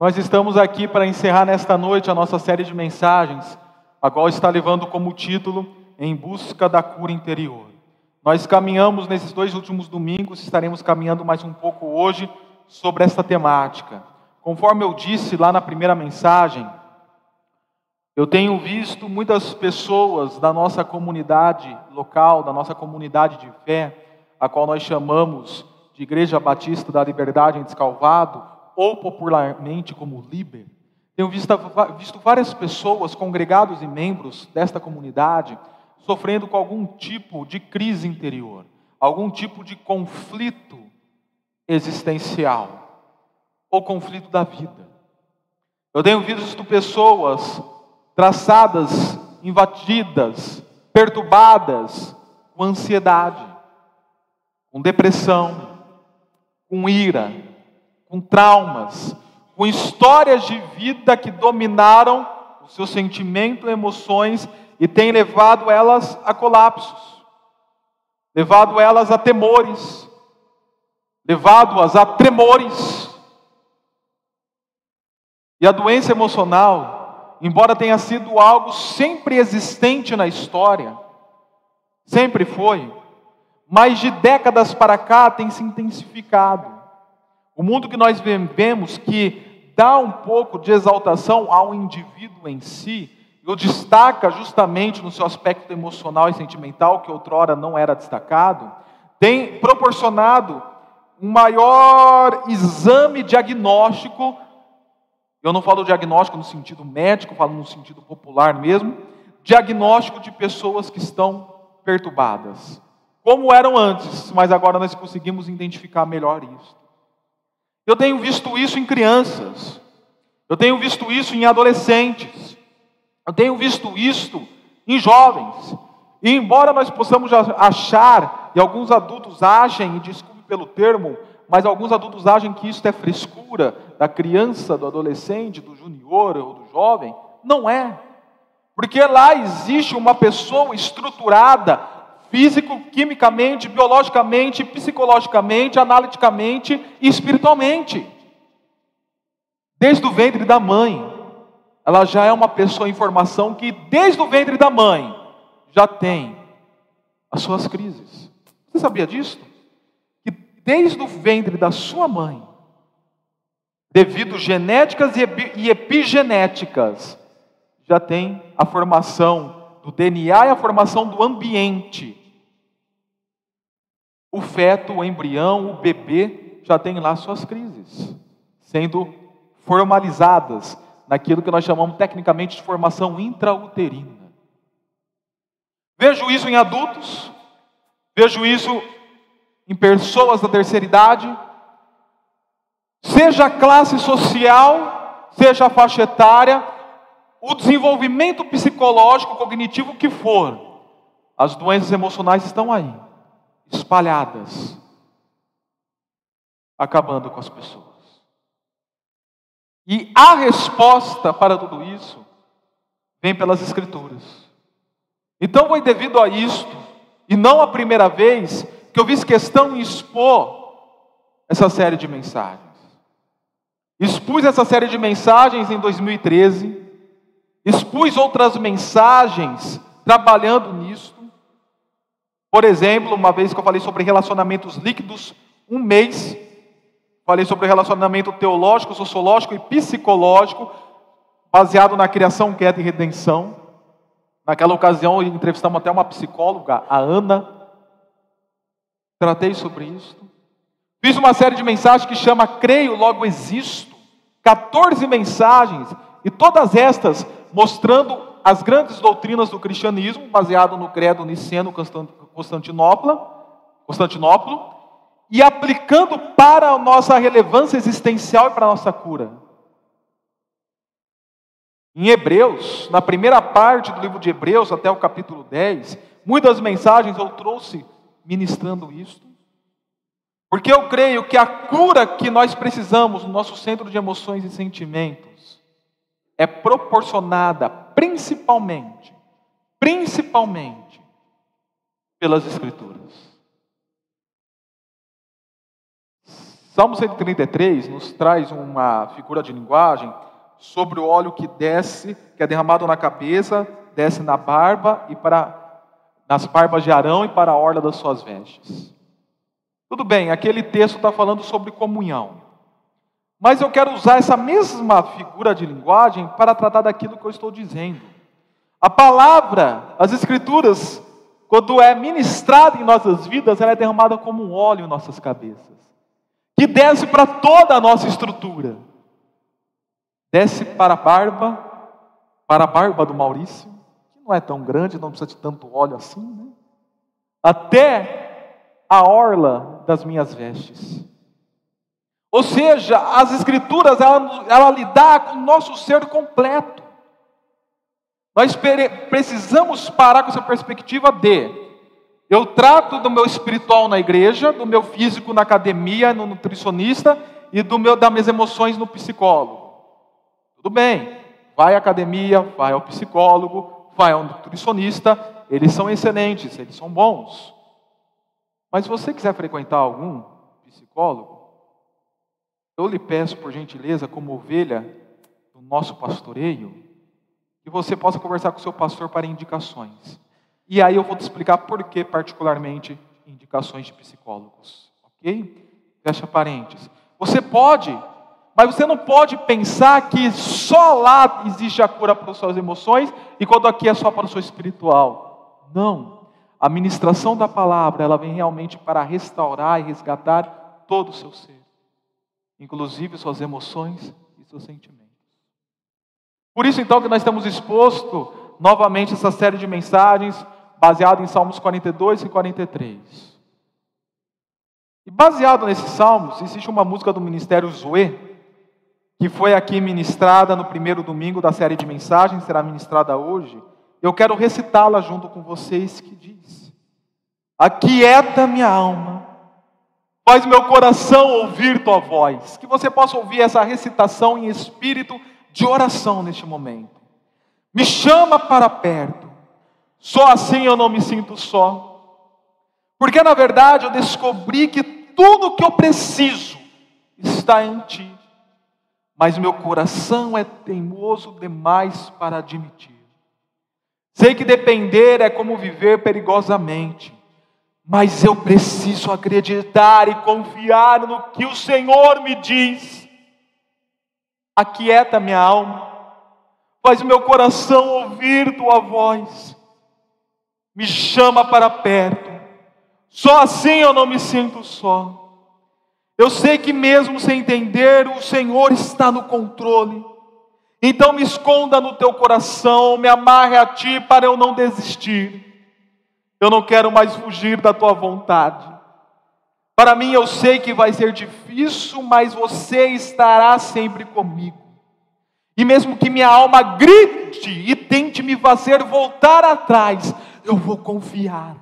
Nós estamos aqui para encerrar nesta noite a nossa série de mensagens, a qual está levando como título Em Busca da Cura Interior. Nós caminhamos nesses dois últimos domingos, estaremos caminhando mais um pouco hoje sobre esta temática. Conforme eu disse lá na primeira mensagem, eu tenho visto muitas pessoas da nossa comunidade local, da nossa comunidade de fé, a qual nós chamamos de Igreja Batista da Liberdade em Descalvado, ou popularmente como Liber, tenho visto, visto várias pessoas, congregados e membros desta comunidade, sofrendo com algum tipo de crise interior, algum tipo de conflito existencial, ou conflito da vida. Eu tenho visto pessoas traçadas, invadidas, perturbadas com ansiedade, com depressão, com ira, com traumas, com histórias de vida que dominaram o seu sentimento emoções e têm levado elas a colapsos, levado elas a temores, levado-as a tremores. E a doença emocional, embora tenha sido algo sempre existente na história, sempre foi, mais de décadas para cá tem se intensificado. O mundo que nós vivemos, que dá um pouco de exaltação ao indivíduo em si, e o destaca justamente no seu aspecto emocional e sentimental, que outrora não era destacado, tem proporcionado um maior exame diagnóstico. Eu não falo diagnóstico no sentido médico, falo no sentido popular mesmo. Diagnóstico de pessoas que estão perturbadas. Como eram antes, mas agora nós conseguimos identificar melhor isso. Eu tenho visto isso em crianças, eu tenho visto isso em adolescentes, eu tenho visto isso em jovens. E embora nós possamos achar, e alguns adultos achem, e desculpe pelo termo, mas alguns adultos acham que isso é frescura da criança, do adolescente, do junior ou do jovem, não é. Porque lá existe uma pessoa estruturada físico, quimicamente, biologicamente, psicologicamente, analiticamente e espiritualmente. Desde o ventre da mãe, ela já é uma pessoa em formação que, desde o ventre da mãe, já tem as suas crises. Você sabia disso? Que desde o ventre da sua mãe, devido genéticas e epigenéticas, já tem a formação do DNA e a formação do ambiente o feto, o embrião, o bebê já tem lá suas crises, sendo formalizadas naquilo que nós chamamos tecnicamente de formação intrauterina. Vejo isso em adultos, vejo isso em pessoas da terceira idade, seja a classe social, seja a faixa etária, o desenvolvimento psicológico, cognitivo que for, as doenças emocionais estão aí espalhadas, acabando com as pessoas. E a resposta para tudo isso vem pelas Escrituras. Então foi devido a isto, e não a primeira vez, que eu fiz questão em expor essa série de mensagens. Expus essa série de mensagens em 2013, expus outras mensagens trabalhando nisto, por exemplo, uma vez que eu falei sobre relacionamentos líquidos, um mês, falei sobre relacionamento teológico, sociológico e psicológico, baseado na criação, queda e redenção. Naquela ocasião, entrevistamos até uma psicóloga, a Ana. Tratei sobre isso. Fiz uma série de mensagens que chama Creio, Logo Existo. 14 mensagens, e todas estas mostrando as grandes doutrinas do cristianismo, baseado no credo niceno Constantinopla, Constantinopla, e aplicando para a nossa relevância existencial e para a nossa cura. Em Hebreus, na primeira parte do livro de Hebreus, até o capítulo 10, muitas mensagens eu trouxe ministrando isto. Porque eu creio que a cura que nós precisamos no nosso centro de emoções e sentimentos é proporcionada principalmente, principalmente pelas Escrituras. Salmo 133 nos traz uma figura de linguagem sobre o óleo que desce, que é derramado na cabeça, desce na barba e para nas barbas de Arão e para a orla das suas vestes. Tudo bem, aquele texto está falando sobre comunhão. Mas eu quero usar essa mesma figura de linguagem para tratar daquilo que eu estou dizendo. A palavra, as escrituras, quando é ministrada em nossas vidas, ela é derramada como um óleo em nossas cabeças, que desce para toda a nossa estrutura. Desce para a barba, para a barba do Maurício, que não é tão grande, não precisa de tanto óleo assim, né? Até a orla das minhas vestes. Ou seja, as escrituras, ela, ela lidar com o nosso ser completo. Nós precisamos parar com essa perspectiva de eu trato do meu espiritual na igreja, do meu físico na academia, no nutricionista e do meu das minhas emoções no psicólogo. Tudo bem. Vai à academia, vai ao psicólogo, vai ao nutricionista, eles são excelentes, eles são bons. Mas se você quiser frequentar algum psicólogo, eu lhe peço por gentileza, como ovelha do nosso pastoreio, que você possa conversar com o seu pastor para indicações. E aí eu vou te explicar por que, particularmente, indicações de psicólogos. Ok? Fecha parênteses. Você pode, mas você não pode pensar que só lá existe a cura para as suas emoções e quando aqui é só para o seu espiritual. Não. A ministração da palavra, ela vem realmente para restaurar e resgatar todo o seu ser, inclusive suas emoções e seus sentimentos. Por isso, então, que nós estamos exposto novamente essa série de mensagens baseada em Salmos 42 e 43. E baseado nesses salmos, existe uma música do Ministério Zoe, que foi aqui ministrada no primeiro domingo da série de mensagens, será ministrada hoje. Eu quero recitá-la junto com vocês, que diz: Aquieta minha alma, faz meu coração ouvir tua voz. Que você possa ouvir essa recitação em espírito de oração neste momento. Me chama para perto. Só assim eu não me sinto só. Porque na verdade eu descobri que tudo que eu preciso está em ti. Mas meu coração é teimoso demais para admitir. Sei que depender é como viver perigosamente, mas eu preciso acreditar e confiar no que o Senhor me diz aquieta minha alma, faz meu coração ouvir tua voz, me chama para perto, só assim eu não me sinto só. Eu sei que mesmo sem entender, o Senhor está no controle. Então me esconda no teu coração, me amarre a ti para eu não desistir. Eu não quero mais fugir da tua vontade. Para mim eu sei que vai ser difícil, mas você estará sempre comigo. E mesmo que minha alma grite e tente me fazer voltar atrás, eu vou confiar,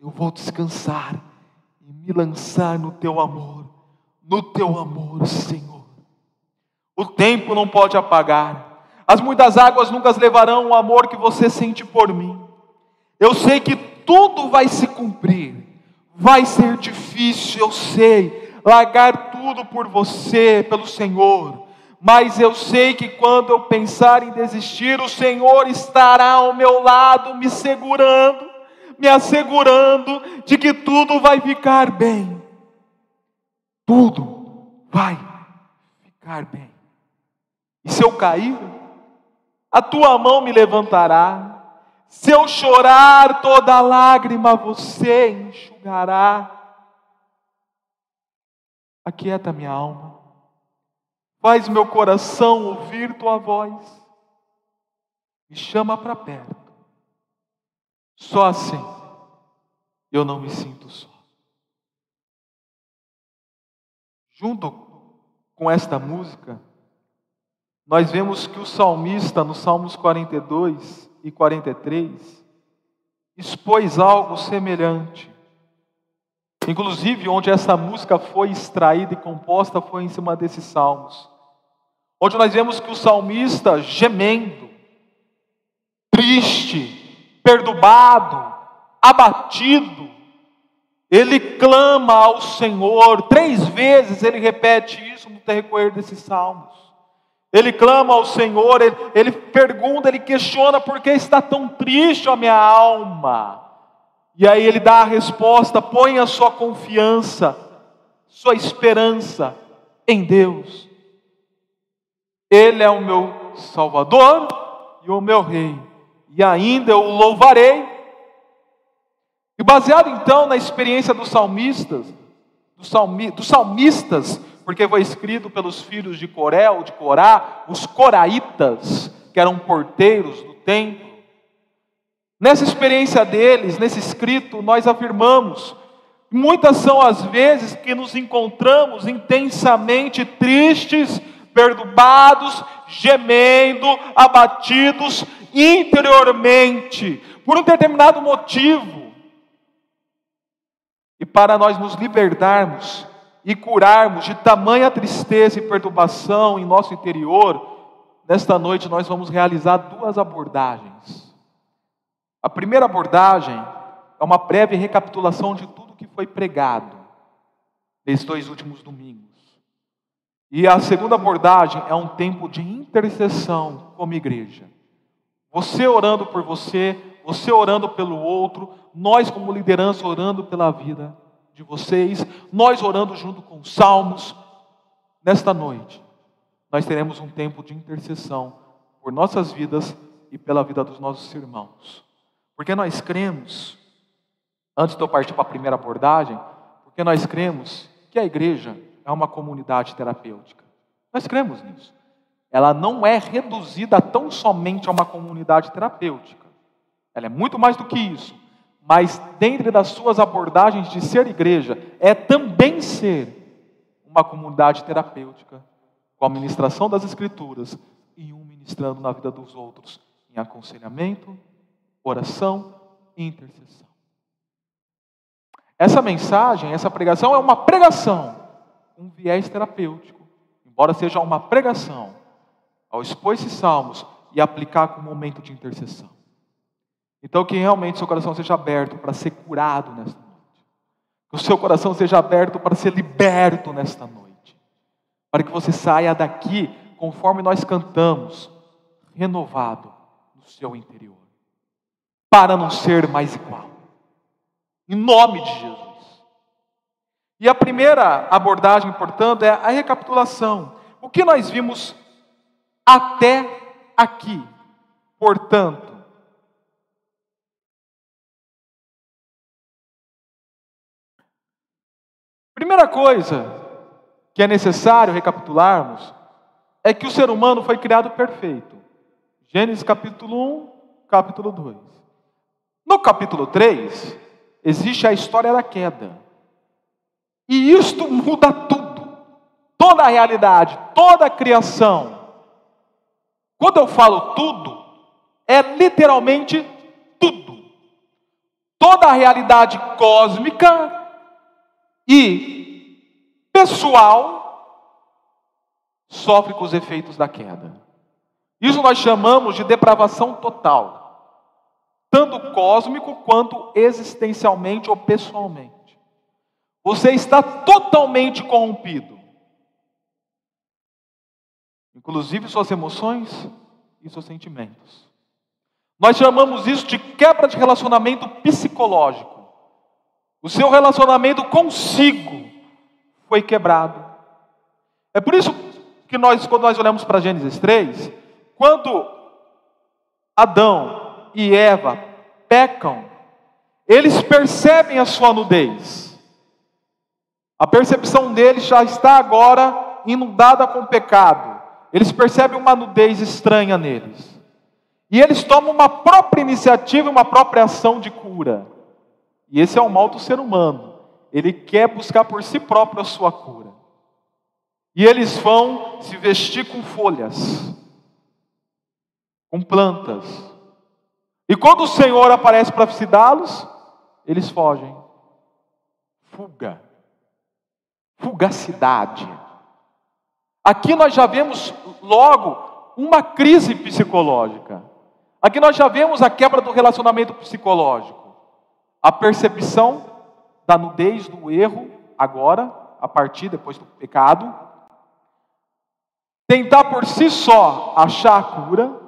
eu vou descansar e me lançar no teu amor, no teu amor, Senhor. O tempo não pode apagar, as muitas águas nunca levarão o amor que você sente por mim. Eu sei que tudo vai se cumprir Vai ser difícil, eu sei, largar tudo por você, pelo Senhor. Mas eu sei que quando eu pensar em desistir, o Senhor estará ao meu lado, me segurando, me assegurando de que tudo vai ficar bem. Tudo vai ficar bem. E se eu cair, a tua mão me levantará se eu chorar toda lágrima, você enxugará. Aquieta minha alma, faz meu coração ouvir tua voz, me chama para perto. Só assim eu não me sinto só. Junto com esta música, nós vemos que o salmista, no Salmos 42, e 43, expôs algo semelhante. Inclusive, onde essa música foi extraída e composta foi em cima desses salmos. Onde nós vemos que o salmista gemendo, triste, perturbado, abatido, Ele clama ao Senhor, três vezes ele repete isso no decorrer desses salmos. Ele clama ao Senhor, ele, ele pergunta, ele questiona por que está tão triste a minha alma. E aí ele dá a resposta: põe a sua confiança, sua esperança em Deus. Ele é o meu Salvador e o meu Rei, e ainda eu o louvarei. E baseado então na experiência dos salmistas, dos, salmi, dos salmistas, porque foi escrito pelos filhos de Coré ou de Corá, os coraitas, que eram porteiros do templo. Nessa experiência deles, nesse escrito, nós afirmamos, muitas são as vezes que nos encontramos intensamente tristes, perturbados, gemendo, abatidos interiormente, por um determinado motivo. E para nós nos libertarmos e curarmos de tamanha tristeza e perturbação em nosso interior, nesta noite nós vamos realizar duas abordagens. A primeira abordagem é uma breve recapitulação de tudo que foi pregado nesses dois últimos domingos. E a segunda abordagem é um tempo de intercessão como igreja. Você orando por você, você orando pelo outro, nós como liderança orando pela vida de vocês, nós orando junto com os salmos, nesta noite, nós teremos um tempo de intercessão por nossas vidas e pela vida dos nossos irmãos. Porque nós cremos, antes de eu partir para a primeira abordagem, porque nós cremos que a igreja é uma comunidade terapêutica. Nós cremos nisso. Ela não é reduzida tão somente a uma comunidade terapêutica. Ela é muito mais do que isso mas dentre das suas abordagens de ser igreja, é também ser uma comunidade terapêutica, com a ministração das Escrituras e um ministrando na vida dos outros, em aconselhamento, oração e intercessão. Essa mensagem, essa pregação é uma pregação, um viés terapêutico, embora seja uma pregação, ao expor esses salmos e aplicar com um momento de intercessão. Então, que realmente seu coração seja aberto para ser curado nesta noite. Que o seu coração seja aberto para ser liberto nesta noite. Para que você saia daqui, conforme nós cantamos, renovado no seu interior. Para não ser mais igual. Em nome de Jesus. E a primeira abordagem, portanto, é a recapitulação. O que nós vimos até aqui. Portanto, Primeira coisa que é necessário recapitularmos é que o ser humano foi criado perfeito. Gênesis capítulo 1, capítulo 2. No capítulo 3, existe a história da queda. E isto muda tudo. Toda a realidade, toda a criação. Quando eu falo tudo, é literalmente tudo. Toda a realidade cósmica e pessoal sofre com os efeitos da queda. Isso nós chamamos de depravação total, tanto cósmico quanto existencialmente ou pessoalmente. Você está totalmente corrompido, inclusive suas emoções e seus sentimentos. Nós chamamos isso de quebra de relacionamento psicológico. O seu relacionamento consigo foi quebrado. É por isso que nós, quando nós olhamos para Gênesis 3, quando Adão e Eva pecam, eles percebem a sua nudez. A percepção deles já está agora inundada com pecado. Eles percebem uma nudez estranha neles. E eles tomam uma própria iniciativa, uma própria ação de cura. E esse é o mal do ser humano. Ele quer buscar por si próprio a sua cura. E eles vão se vestir com folhas, com plantas. E quando o Senhor aparece para visitá-los, eles fogem. Fuga. Fugacidade. Aqui nós já vemos logo uma crise psicológica. Aqui nós já vemos a quebra do relacionamento psicológico a percepção da nudez do erro, agora, a partir depois do pecado. Tentar por si só achar a cura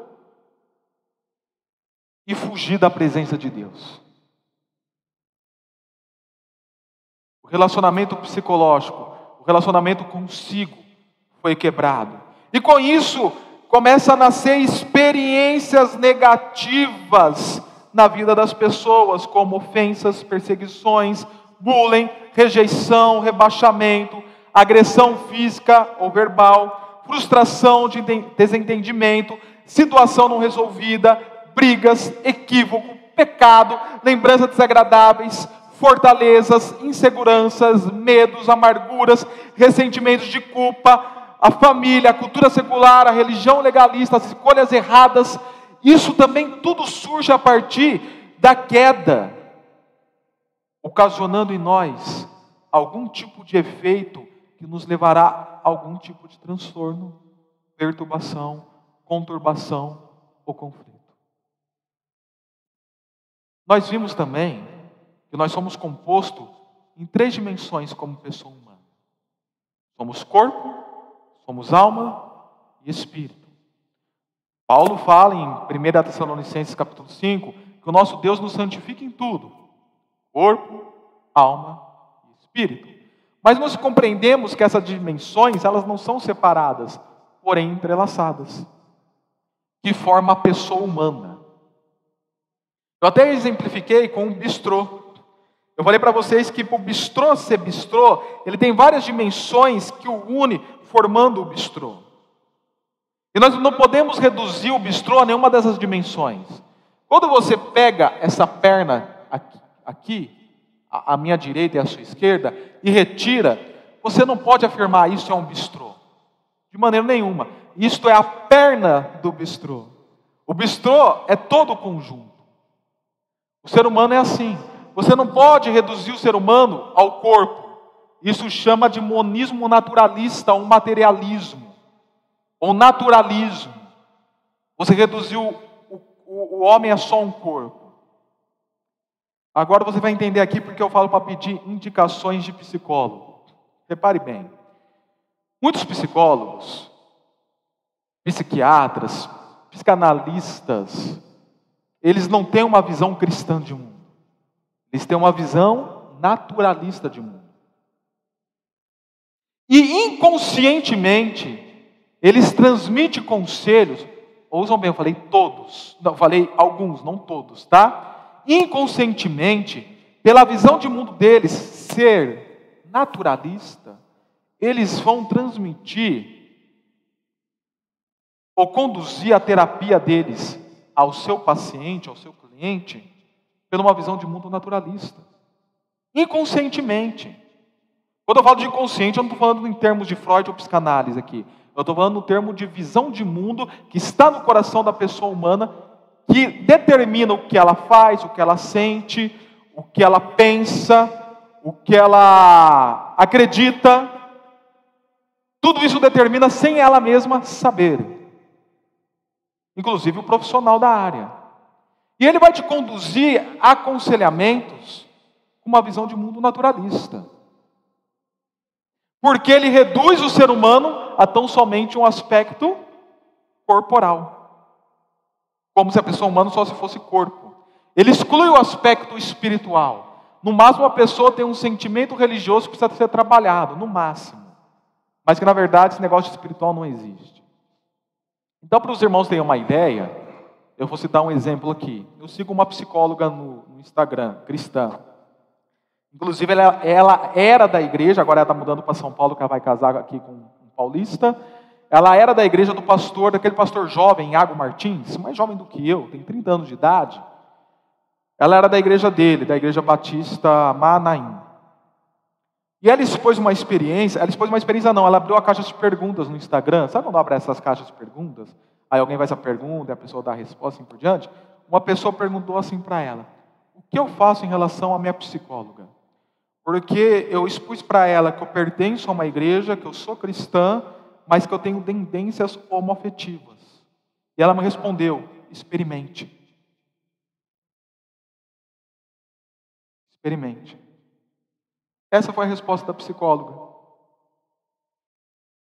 e fugir da presença de Deus. O relacionamento psicológico, o relacionamento consigo foi quebrado. E com isso, começa a nascer experiências negativas na vida das pessoas, como ofensas, perseguições, bullying, rejeição, rebaixamento, agressão física ou verbal, frustração de desentendimento, situação não resolvida, brigas, equívoco, pecado, lembranças desagradáveis, fortalezas, inseguranças, medos, amarguras, ressentimentos de culpa, a família, a cultura secular, a religião legalista, as escolhas erradas, isso também tudo surge a partir da queda, ocasionando em nós algum tipo de efeito que nos levará a algum tipo de transtorno, perturbação, conturbação ou conflito. Nós vimos também que nós somos compostos em três dimensões como pessoa humana. Somos corpo, Somos alma e espírito. Paulo fala em 1 Tessalonicenses capítulo 5 que o nosso Deus nos santifica em tudo: corpo, alma e espírito. Mas nós compreendemos que essas dimensões, elas não são separadas, porém entrelaçadas, que forma a pessoa humana. Eu até exemplifiquei com um bistrô. Eu falei para vocês que o bistrô ser bistrô, ele tem várias dimensões que o une formando o bistrô. E nós não podemos reduzir o bistrô a nenhuma dessas dimensões. Quando você pega essa perna aqui, aqui a, a minha direita e a sua esquerda, e retira, você não pode afirmar isso é um bistrô. De maneira nenhuma. Isto é a perna do bistrô. O bistrô é todo o conjunto. O ser humano é assim. Você não pode reduzir o ser humano ao corpo. Isso chama de monismo naturalista, um materialismo, ou naturalismo. Você reduziu o, o, o homem a só um corpo. Agora você vai entender aqui porque eu falo para pedir indicações de psicólogo. Repare bem. Muitos psicólogos, psiquiatras, psicanalistas, eles não têm uma visão cristã de mundo. Eles têm uma visão naturalista de mundo. E inconscientemente, eles transmitem conselhos, ousam bem, eu falei todos, não, falei alguns, não todos, tá? Inconscientemente, pela visão de mundo deles ser naturalista, eles vão transmitir ou conduzir a terapia deles ao seu paciente, ao seu cliente, pela uma visão de mundo naturalista. Inconscientemente. Quando eu falo de inconsciente, eu não estou falando em termos de Freud ou psicanálise aqui. Eu estou falando no termo de visão de mundo que está no coração da pessoa humana, que determina o que ela faz, o que ela sente, o que ela pensa, o que ela acredita. Tudo isso determina sem ela mesma saber. Inclusive o profissional da área. E ele vai te conduzir a aconselhamentos com uma visão de mundo naturalista. Porque ele reduz o ser humano a tão somente um aspecto corporal. Como se a pessoa humana só se fosse corpo. Ele exclui o aspecto espiritual. No máximo, a pessoa tem um sentimento religioso que precisa ser trabalhado, no máximo. Mas que na verdade esse negócio espiritual não existe. Então, para os irmãos terem uma ideia, eu vou citar um exemplo aqui. Eu sigo uma psicóloga no, Instagram, cristã. Inclusive, ela, ela era da igreja, agora ela está mudando para São Paulo, que ela vai casar aqui com um paulista. Ela era da igreja do pastor, daquele pastor jovem, Iago Martins, mais jovem do que eu, tem 30 anos de idade. Ela era da igreja dele, da igreja batista Manaim. E ela expôs uma experiência, ela expôs uma experiência não, ela abriu a caixa de perguntas no Instagram. Sabe quando abre essas caixas de perguntas? Aí alguém faz a pergunta a pessoa dá a resposta assim por diante. Uma pessoa perguntou assim para ela: O que eu faço em relação à minha psicóloga? Porque eu expus para ela que eu pertenço a uma igreja, que eu sou cristã, mas que eu tenho tendências homoafetivas. E ela me respondeu: experimente. Experimente. Essa foi a resposta da psicóloga.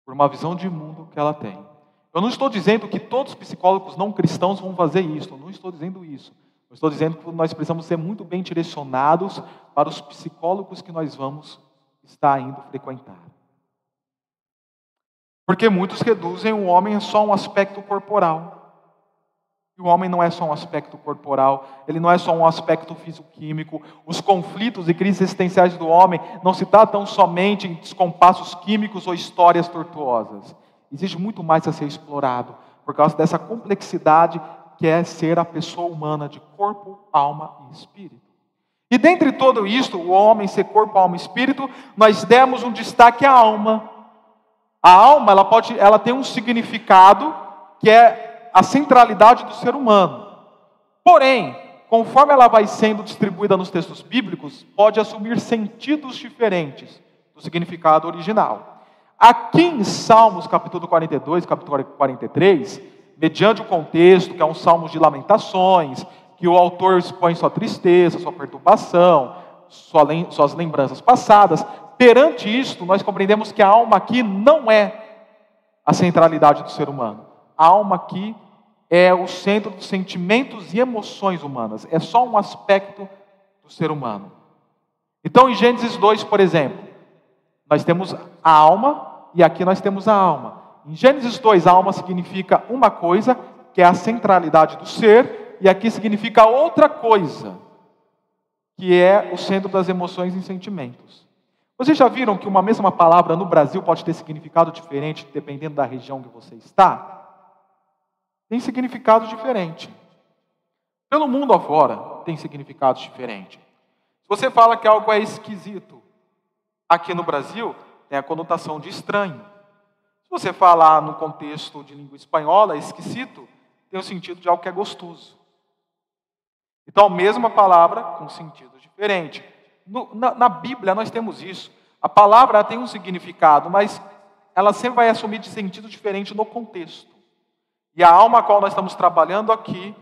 Por uma visão de mundo que ela tem. Eu não estou dizendo que todos os psicólogos não cristãos vão fazer isso, eu não estou dizendo isso. Eu estou dizendo que nós precisamos ser muito bem direcionados para os psicólogos que nós vamos estar indo frequentar. Porque muitos reduzem o homem a só um aspecto corporal. E o homem não é só um aspecto corporal, ele não é só um aspecto físico-químico. Os conflitos e crises existenciais do homem não se tratam somente em descompassos químicos ou histórias tortuosas. Existe muito mais a ser explorado por causa dessa complexidade que é ser a pessoa humana de corpo, alma e espírito. E dentre tudo isto, o homem ser corpo, alma e espírito, nós demos um destaque à alma. A alma, ela pode, ela tem um significado que é a centralidade do ser humano. Porém, conforme ela vai sendo distribuída nos textos bíblicos, pode assumir sentidos diferentes do significado original. Aqui em Salmos, capítulo 42, capítulo 43, mediante o contexto, que é um salmo de lamentações, que o autor expõe sua tristeza, sua perturbação, suas lembranças passadas, perante isto, nós compreendemos que a alma aqui não é a centralidade do ser humano. A alma aqui é o centro dos sentimentos e emoções humanas, é só um aspecto do ser humano. Então, em Gênesis 2, por exemplo, nós temos a alma e aqui nós temos a alma. Em Gênesis 2, a alma significa uma coisa, que é a centralidade do ser, e aqui significa outra coisa, que é o centro das emoções e sentimentos. Vocês já viram que uma mesma palavra no Brasil pode ter significado diferente dependendo da região que você está? Tem significado diferente. Pelo mundo afora, tem significados diferentes. Se você fala que algo é esquisito aqui no Brasil, tem a conotação de estranho. Você falar no contexto de língua espanhola, esquisito, tem o sentido de algo que é gostoso. Então, a mesma palavra com sentido diferente. No, na, na, Bíblia nós temos isso. A palavra tem um significado, mas ela sempre vai assumir de sentido diferente no contexto. E a alma a qual nós estamos trabalhando aqui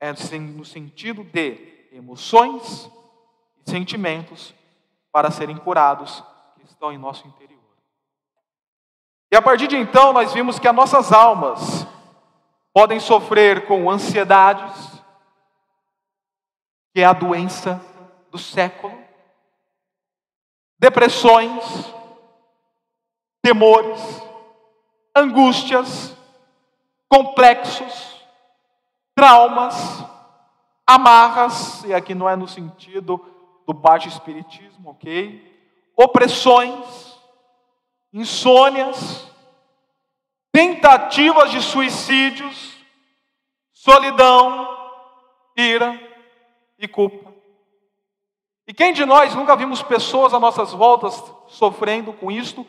é no sentido de emoções e sentimentos para serem curados estão em nosso interior. E a partir de então, nós vimos que as nossas almas podem sofrer com ansiedades, que é a doença do século, depressões, temores, angústias, complexos, traumas, amarras, e aqui não é no sentido do baixo espiritismo, ok? opressões, insônias, tentativas de suicídios, solidão, ira e culpa. E quem de nós nunca vimos pessoas à nossas voltas sofrendo com isto,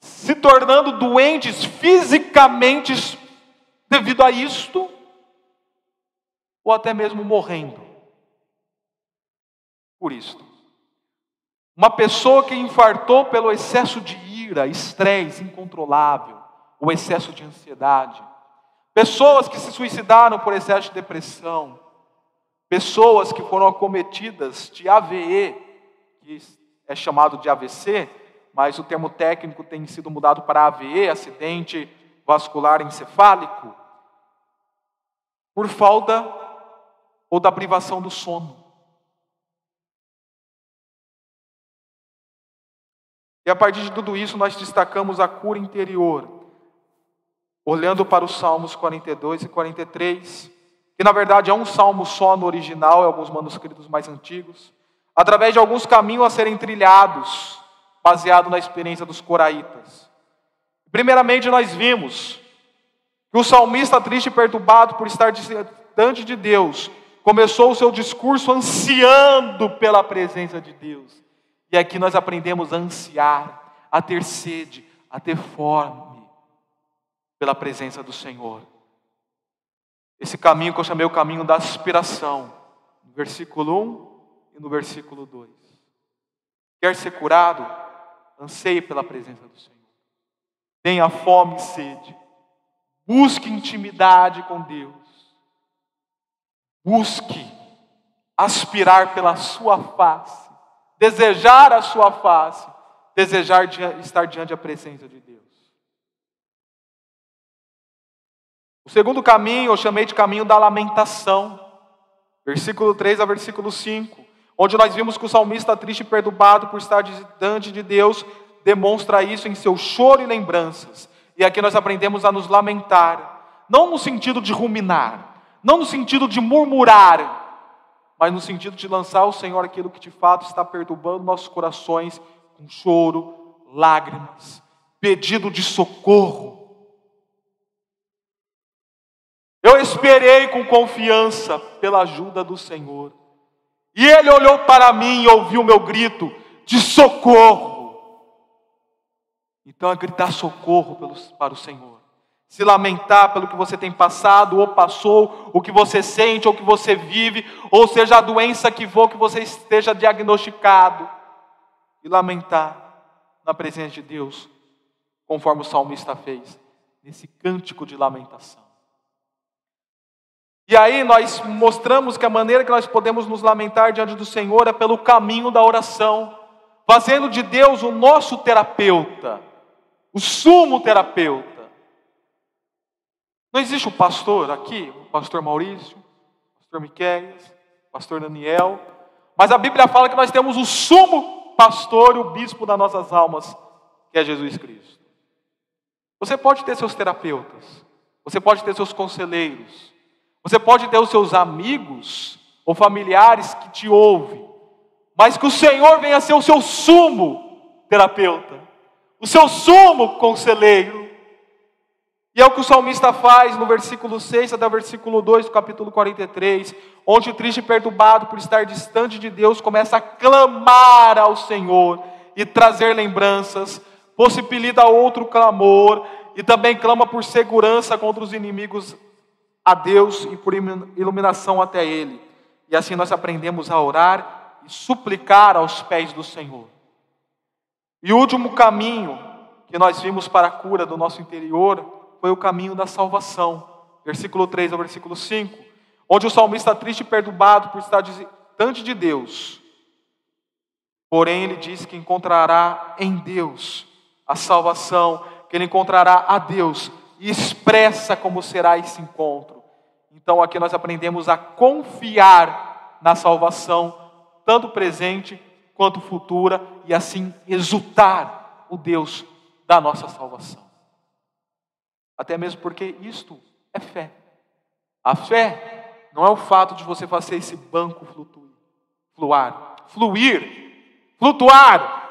se tornando doentes fisicamente devido a isto, ou até mesmo morrendo por isto? Uma pessoa que infartou pelo excesso de ira, estresse incontrolável, o excesso de ansiedade. Pessoas que se suicidaram por excesso de depressão. Pessoas que foram acometidas de AVE, que é chamado de AVC, mas o termo técnico tem sido mudado para AVE, acidente vascular encefálico, por falta ou da privação do sono. E a partir de tudo isso, nós destacamos a cura interior, olhando para os Salmos 42 e 43, que na verdade é um salmo só no original, em alguns manuscritos mais antigos, através de alguns caminhos a serem trilhados, baseado na experiência dos coraitas. Primeiramente, nós vimos que o salmista, triste e perturbado por estar distante de Deus, começou o seu discurso ansiando pela presença de Deus. E aqui nós aprendemos a ansiar, a ter sede, a ter fome pela presença do Senhor. Esse caminho que eu chamei o caminho da aspiração, no versículo 1 e no versículo 2. Quer ser curado? Anseie pela presença do Senhor. Tenha fome e sede. Busque intimidade com Deus. Busque aspirar pela sua face desejar a sua face, desejar estar diante da presença de Deus. O segundo caminho eu chamei de caminho da lamentação, versículo 3 a versículo 5, onde nós vimos que o salmista triste e perturbado por estar distante de Deus, demonstra isso em seu choro e lembranças. E aqui nós aprendemos a nos lamentar, não no sentido de ruminar, não no sentido de murmurar, mas no sentido de lançar ao Senhor aquilo que de fato está perturbando nossos corações com choro, lágrimas, pedido de socorro. Eu esperei com confiança pela ajuda do Senhor. E Ele olhou para mim e ouviu o meu grito de socorro. Então é gritar socorro para o Senhor. Se lamentar pelo que você tem passado ou passou, o que você sente ou o que você vive, ou seja a doença que for que você esteja diagnosticado e lamentar na presença de Deus, conforme o salmista fez, nesse cântico de lamentação. E aí nós mostramos que a maneira que nós podemos nos lamentar diante do Senhor é pelo caminho da oração, fazendo de Deus o nosso terapeuta, o sumo terapeuta. Não existe um pastor aqui, o pastor Maurício, o pastor Miquel, o pastor Daniel, mas a Bíblia fala que nós temos o sumo pastor e o bispo das nossas almas, que é Jesus Cristo. Você pode ter seus terapeutas, você pode ter seus conselheiros, você pode ter os seus amigos ou familiares que te ouvem, mas que o Senhor venha ser o seu sumo terapeuta, o seu sumo conselheiro, e é o que o salmista faz no versículo 6 até o versículo 2 do capítulo 43, onde o triste e perturbado por estar distante de Deus começa a clamar ao Senhor e trazer lembranças, possibilita outro clamor e também clama por segurança contra os inimigos a Deus e por iluminação até Ele. E assim nós aprendemos a orar e suplicar aos pés do Senhor. E o último caminho que nós vimos para a cura do nosso interior foi o caminho da salvação. Versículo 3 ao versículo 5, onde o salmista triste e perturbado por estar distante de Deus, porém ele diz que encontrará em Deus a salvação, que ele encontrará a Deus e expressa como será esse encontro. Então aqui nós aprendemos a confiar na salvação, tanto presente quanto futura, e assim exultar o Deus da nossa salvação. Até mesmo porque isto é fé. A fé não é o fato de você fazer esse banco flutuar, fluar, fluir, flutuar.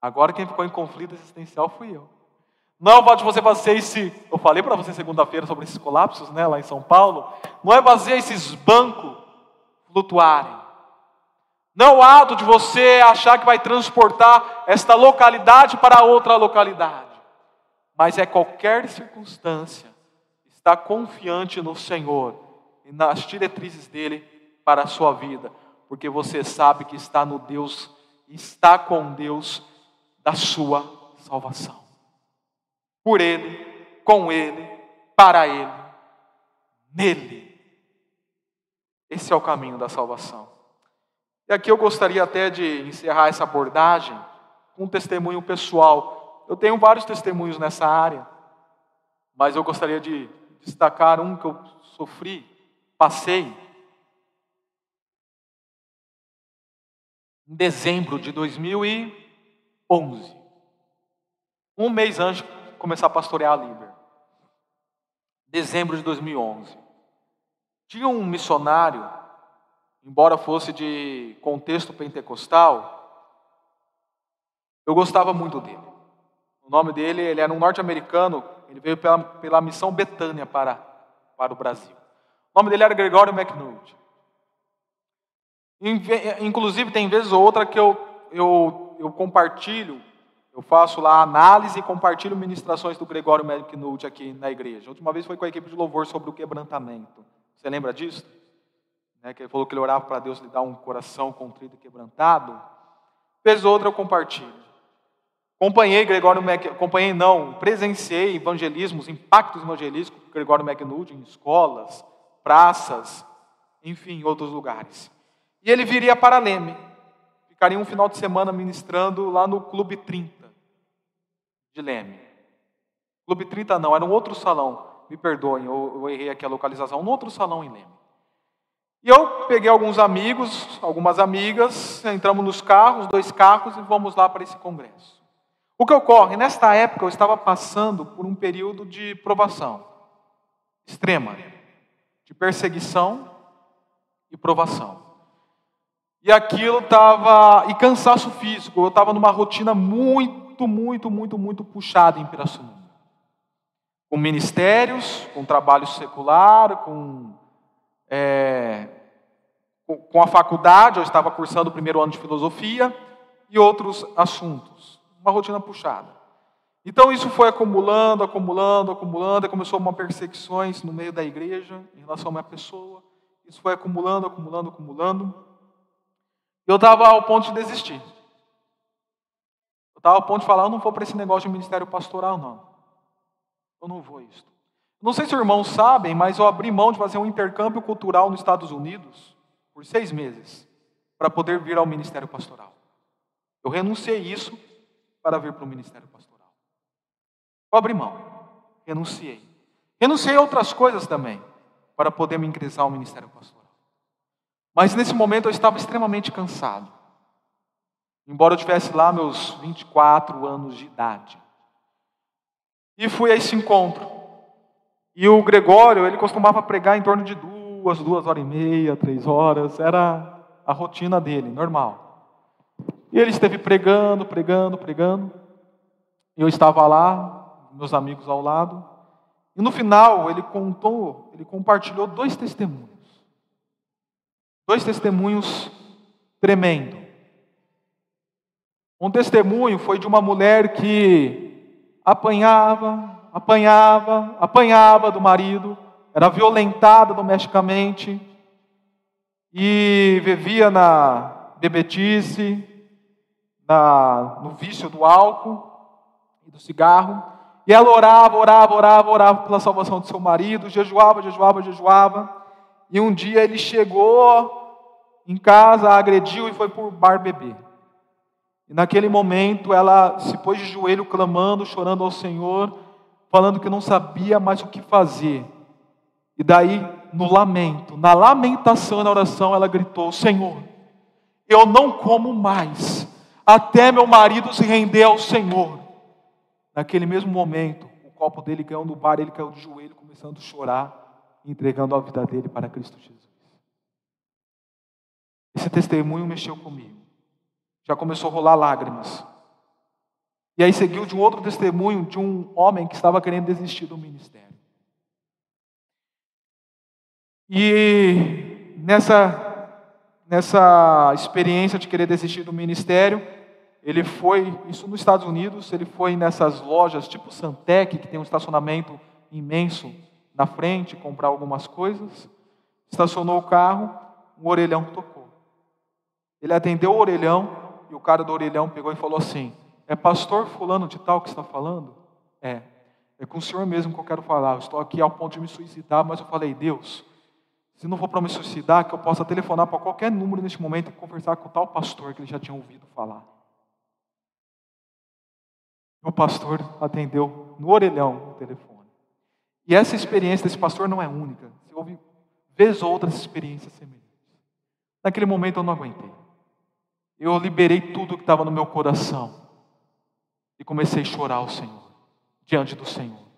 Agora quem ficou em conflito existencial fui eu. Não é o fato de você fazer esse. Eu falei para você segunda-feira sobre esses colapsos, né, lá em São Paulo. Não é fazer esses bancos flutuarem. Não é o ato de você achar que vai transportar esta localidade para outra localidade mas é qualquer circunstância, está confiante no Senhor e nas diretrizes dele para a sua vida, porque você sabe que está no Deus, está com Deus da sua salvação. Por ele, com ele, para ele, nele. Esse é o caminho da salvação. E aqui eu gostaria até de encerrar essa abordagem com um testemunho pessoal eu tenho vários testemunhos nessa área, mas eu gostaria de destacar um que eu sofri, passei. Em dezembro de 2011, um mês antes de começar a pastorear a Liber, dezembro de 2011, tinha um missionário, embora fosse de contexto pentecostal, eu gostava muito dele. O nome dele, ele era um norte-americano, ele veio pela, pela missão Betânia para, para o Brasil. O nome dele era Gregório McNulty. Inclusive, tem vezes ou outra que eu, eu, eu compartilho, eu faço lá análise e compartilho ministrações do Gregório McNulty aqui na igreja. A última vez foi com a equipe de louvor sobre o quebrantamento. Você lembra disso? Né, que ele falou que ele orava para Deus lhe dar um coração contrito e quebrantado. Vez ou outra eu compartilho. Acompanhei Gregório Mac... acompanhei não, presenciei evangelismos, impactos evangelísticos com Gregório McNulty em escolas, praças, enfim, outros lugares. E ele viria para Leme. ficaria um final de semana ministrando lá no Clube 30 de Leme. Clube 30 não, era um outro salão. Me perdoem, eu, eu errei aqui a localização, um outro salão em Leme. E eu peguei alguns amigos, algumas amigas, entramos nos carros, dois carros, e vamos lá para esse congresso. O que ocorre? Nesta época eu estava passando por um período de provação extrema, de perseguição e provação. E aquilo estava. E cansaço físico. Eu estava numa rotina muito, muito, muito, muito puxada em Pirassununga. Com ministérios, com trabalho secular, com. É, com a faculdade, eu estava cursando o primeiro ano de filosofia e outros assuntos. Uma rotina puxada. Então isso foi acumulando, acumulando, acumulando, começou uma perseguições no meio da igreja em relação à minha pessoa. Isso foi acumulando, acumulando, acumulando. Eu estava ao ponto de desistir. Eu estava ao ponto de falar, eu não vou para esse negócio de ministério pastoral, não. Eu não vou isso. Não sei se os irmãos sabem, mas eu abri mão de fazer um intercâmbio cultural nos Estados Unidos por seis meses para poder vir ao ministério pastoral. Eu renunciei isso para vir para o ministério pastoral. Eu abri mão, renunciei. Renunciei a outras coisas também, para poder me ingressar ao ministério pastoral. Mas nesse momento eu estava extremamente cansado. Embora eu tivesse lá meus 24 anos de idade. E fui a esse encontro. E o Gregório, ele costumava pregar em torno de duas, duas horas e meia, três horas. Era a rotina dele, normal. E ele esteve pregando, pregando, pregando. Eu estava lá, meus amigos ao lado. E no final, ele contou, ele compartilhou dois testemunhos. Dois testemunhos tremendo. Um testemunho foi de uma mulher que apanhava, apanhava, apanhava do marido, era violentada domesticamente e vivia na bebetice, na, no vício do álcool e do cigarro. E ela orava, orava, orava, orava pela salvação do seu marido, jejuava, jejuava, jejuava. E um dia ele chegou em casa, agrediu e foi por bar beber. E naquele momento ela se pôs de joelho clamando, chorando ao Senhor, falando que não sabia mais o que fazer. E daí, no lamento, na lamentação, na oração, ela gritou: Senhor, eu não como mais, até meu marido se render ao Senhor. Naquele mesmo momento, o copo dele caiu no bar, ele caiu de joelho, começando a chorar, entregando a vida dele para Cristo Jesus. Esse testemunho mexeu comigo. Já começou a rolar lágrimas. E aí seguiu de um outro testemunho de um homem que estava querendo desistir do ministério. E nessa, nessa experiência de querer desistir do ministério, ele foi, isso nos Estados Unidos, ele foi nessas lojas tipo Santec, que tem um estacionamento imenso na frente, comprar algumas coisas. Estacionou o carro, um orelhão tocou. Ele atendeu o orelhão e o cara do orelhão pegou e falou assim: É pastor fulano de tal que está falando? É. É com o senhor mesmo que eu quero falar. Eu estou aqui ao ponto de me suicidar, mas eu falei, Deus, se não for para me suicidar, que eu possa telefonar para qualquer número neste momento e conversar com o tal pastor que ele já tinha ouvido falar. O pastor atendeu no orelhão o telefone. E essa experiência desse pastor não é única. Você ouve vez ou outras experiências semelhantes. Naquele momento eu não aguentei. Eu liberei tudo que estava no meu coração. E comecei a chorar ao Senhor, diante do Senhor.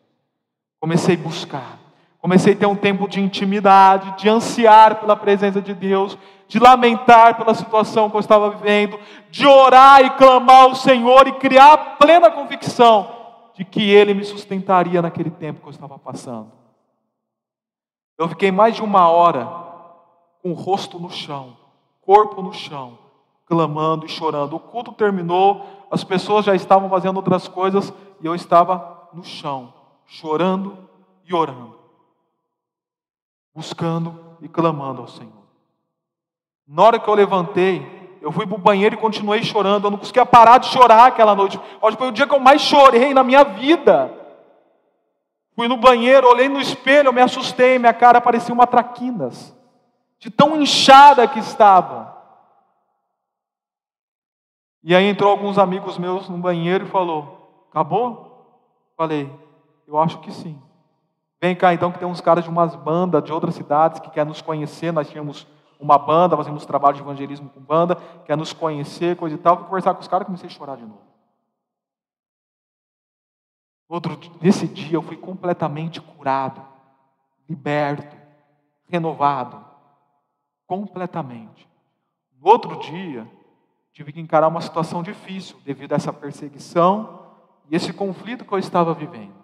Comecei a buscar. Comecei a ter um tempo de intimidade, de ansiar pela presença de Deus, de lamentar pela situação que eu estava vivendo, de orar e clamar ao Senhor e criar plena convicção de que Ele me sustentaria naquele tempo que eu estava passando. Eu fiquei mais de uma hora com o rosto no chão, corpo no chão, clamando e chorando. O culto terminou, as pessoas já estavam fazendo outras coisas e eu estava no chão, chorando e orando, buscando e clamando ao Senhor. Na hora que eu levantei, eu fui para o banheiro e continuei chorando. Eu não conseguia parar de chorar aquela noite. Hoje foi o dia que eu mais chorei na minha vida. Fui no banheiro, olhei no espelho, eu me assustei, minha cara parecia uma traquinas, de tão inchada que estava. E aí entrou alguns amigos meus no banheiro e falou: Acabou? Falei: Eu acho que sim. Vem cá então, que tem uns caras de umas bandas de outras cidades que querem nos conhecer. Nós tínhamos uma banda, fazemos trabalho de evangelismo com banda, quer nos conhecer, coisa e tal. Fui conversar com os caras e comecei a chorar de novo. Outro, nesse dia eu fui completamente curado, liberto, renovado. Completamente. No outro dia, tive que encarar uma situação difícil devido a essa perseguição e esse conflito que eu estava vivendo.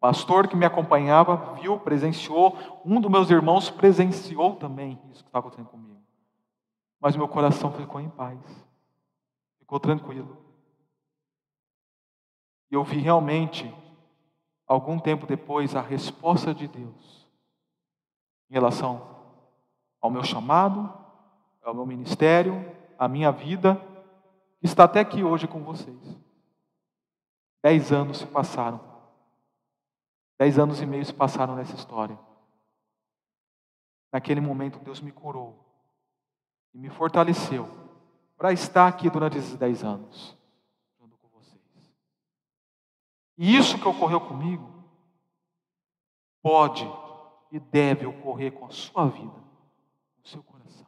Pastor que me acompanhava viu, presenciou, um dos meus irmãos presenciou também isso que estava acontecendo comigo. Mas meu coração ficou em paz, ficou tranquilo. E eu vi realmente, algum tempo depois, a resposta de Deus em relação ao meu chamado, ao meu ministério, à minha vida, que está até aqui hoje com vocês. Dez anos se passaram. Dez anos e meio se passaram nessa história. Naquele momento, Deus me curou e me fortaleceu para estar aqui durante esses dez anos, junto com vocês. E isso que ocorreu comigo, pode e deve ocorrer com a sua vida, com o seu coração.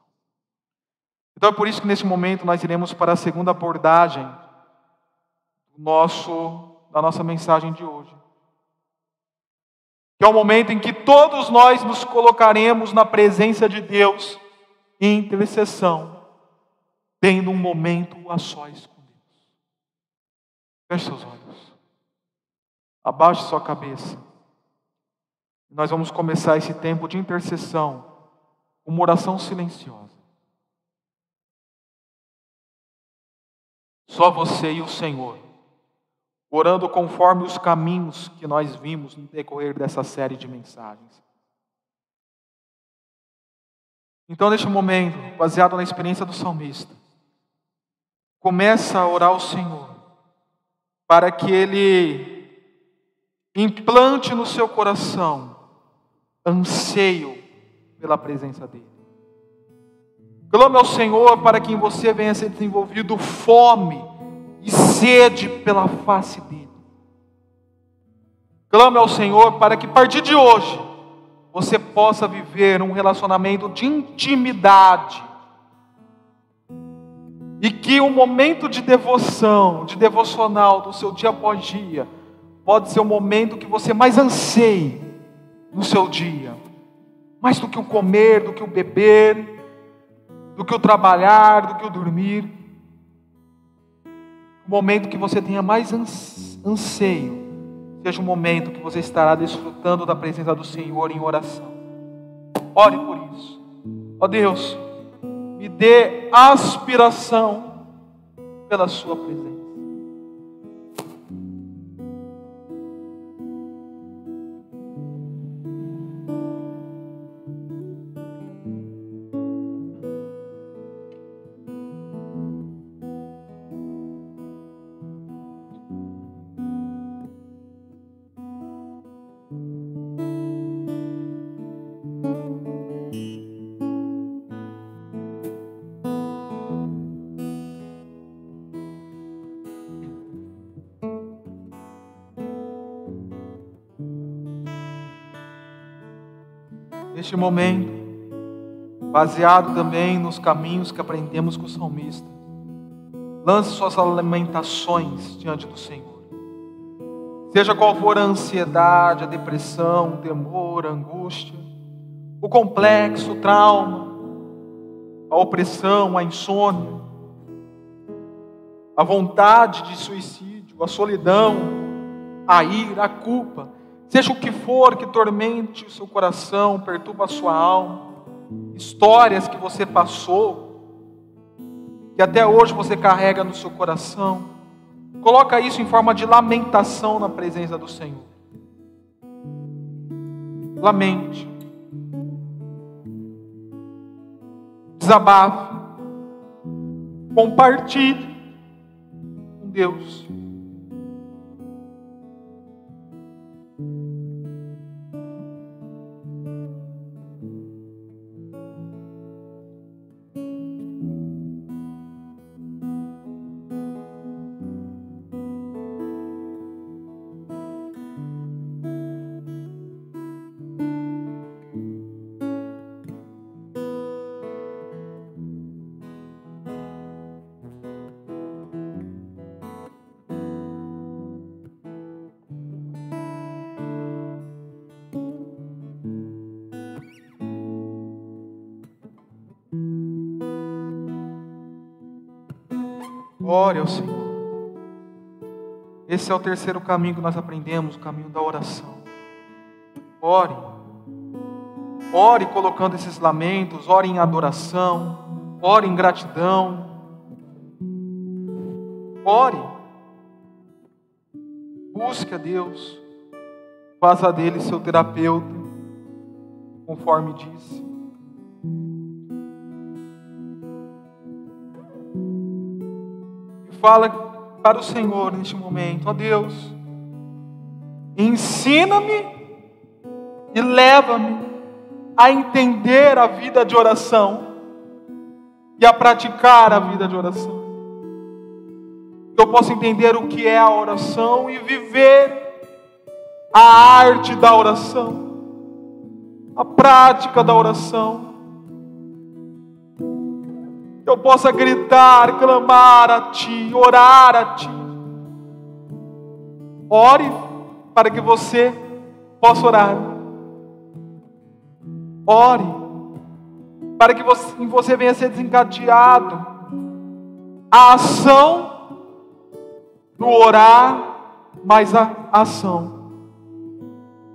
Então é por isso que nesse momento nós iremos para a segunda abordagem do nosso, da nossa mensagem de hoje. Que é o momento em que todos nós nos colocaremos na presença de Deus em intercessão, tendo um momento a sós com Deus. Feche seus olhos. Abaixe sua cabeça. Nós vamos começar esse tempo de intercessão, uma oração silenciosa. Só você e o Senhor, orando conforme os caminhos que nós vimos no decorrer dessa série de mensagens. Então, neste momento, baseado na experiência do salmista, começa a orar ao Senhor, para que Ele implante no seu coração anseio pela presença dEle. Clame ao Senhor para que em você venha ser desenvolvido fome e sede pela face dEle. Clame ao Senhor para que a partir de hoje você possa viver um relacionamento de intimidade. E que o momento de devoção, de devocional do seu dia após dia, pode ser o momento que você mais anseie no seu dia, mais do que o comer, do que o beber, do que o trabalhar, do que o dormir. Momento que você tenha mais anseio, seja o momento que você estará desfrutando da presença do Senhor em oração. Ore por isso. Ó Deus, me dê aspiração pela Sua presença. Neste momento, baseado também nos caminhos que aprendemos com o salmista. Lance suas lamentações diante do Senhor. Seja qual for a ansiedade, a depressão, o temor, a angústia, o complexo, o trauma, a opressão, a insônia, a vontade de suicídio, a solidão, a ira, a culpa, Seja o que for que tormente o seu coração, perturba a sua alma, histórias que você passou, que até hoje você carrega no seu coração, coloca isso em forma de lamentação na presença do Senhor. Lamente. Desabafe. Compartilhe com Deus. Esse é o terceiro caminho que nós aprendemos, o caminho da oração. Ore. Ore colocando esses lamentos, ore em adoração, ore em gratidão. Ore. Busque a Deus. Faça dele seu terapeuta, conforme disse. E fala para o Senhor neste momento, ó Deus, ensina-me e leva-me a entender a vida de oração e a praticar a vida de oração. Que eu possa entender o que é a oração e viver a arte da oração, a prática da oração. Que eu possa gritar, clamar a Ti, orar a Ti. Ore para que você possa orar. Ore para que você, em você venha ser desencadeado a ação do orar, mas a ação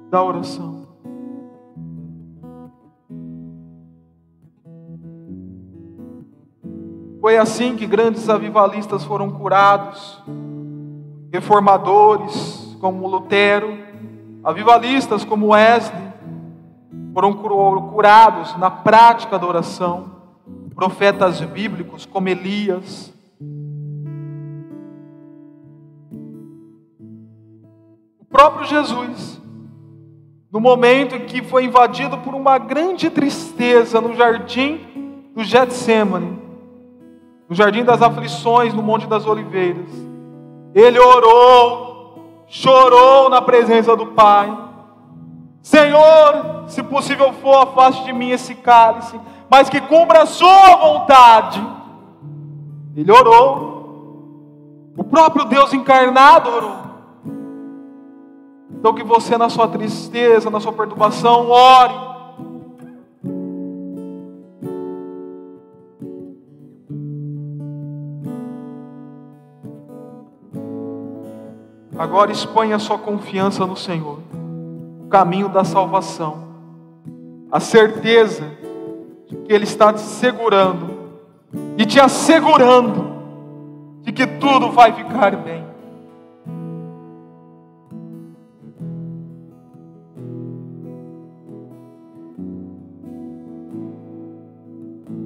da oração. Foi assim que grandes avivalistas foram curados, reformadores como Lutero, avivalistas como Wesley, foram curados na prática da oração, profetas bíblicos como Elias. O próprio Jesus no momento em que foi invadido por uma grande tristeza no jardim do Getsemane, no jardim das aflições, no Monte das Oliveiras. Ele orou, chorou na presença do Pai. Senhor, se possível for, afaste de mim esse cálice, mas que cumpra a sua vontade. Ele orou. O próprio Deus encarnado orou. Então, que você, na sua tristeza, na sua perturbação, ore. Agora exponha sua confiança no Senhor, o caminho da salvação, a certeza de que Ele está te segurando e te assegurando de que tudo vai ficar bem.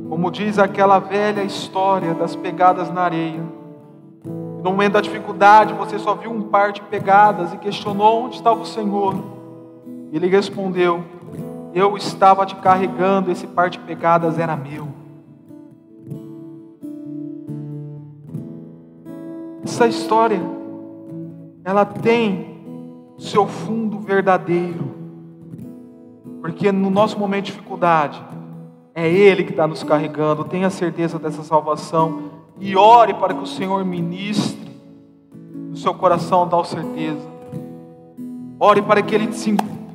Como diz aquela velha história das pegadas na areia. No momento da dificuldade, você só viu um par de pegadas e questionou onde estava o Senhor. Ele respondeu: Eu estava te carregando, esse par de pegadas era meu. Essa história, ela tem seu fundo verdadeiro, porque no nosso momento de dificuldade, é Ele que está nos carregando. Tenha certeza dessa salvação e ore para que o Senhor ministre no seu coração tal certeza. Ore para que Ele,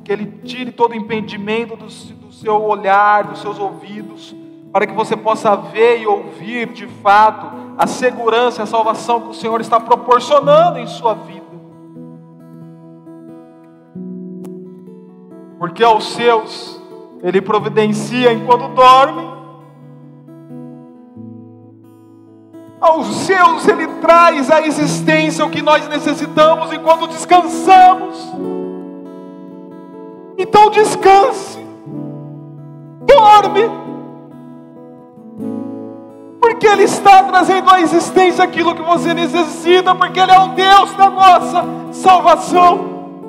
que ele tire todo o impedimento do, do seu olhar, dos seus ouvidos, para que você possa ver e ouvir de fato a segurança a salvação que o Senhor está proporcionando em sua vida. Porque aos seus ele providencia enquanto dorme. Aos seus Ele traz à existência o que nós necessitamos enquanto descansamos. Então descanse, dorme, porque Ele está trazendo à existência aquilo que você necessita, porque Ele é o Deus da nossa salvação.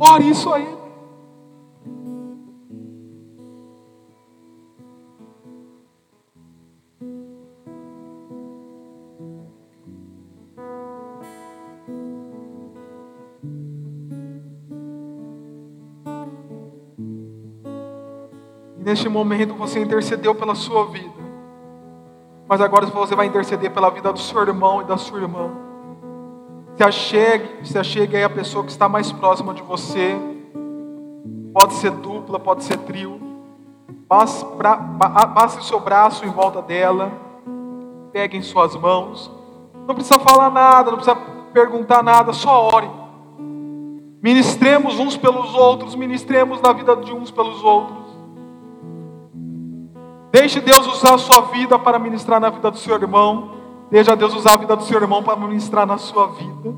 Ore isso a Ele. Neste momento você intercedeu pela sua vida. Mas agora você vai interceder pela vida do seu irmão e da sua irmã. Se achegue, se achegue aí a pessoa que está mais próxima de você. Pode ser dupla, pode ser trio. passe, pra, passe seu braço em volta dela, pegue em suas mãos. Não precisa falar nada, não precisa perguntar nada, só ore. Ministremos uns pelos outros, ministremos na vida de uns pelos outros. Deixe Deus usar a sua vida para ministrar na vida do seu irmão. Deixe Deus usar a vida do seu irmão para ministrar na sua vida.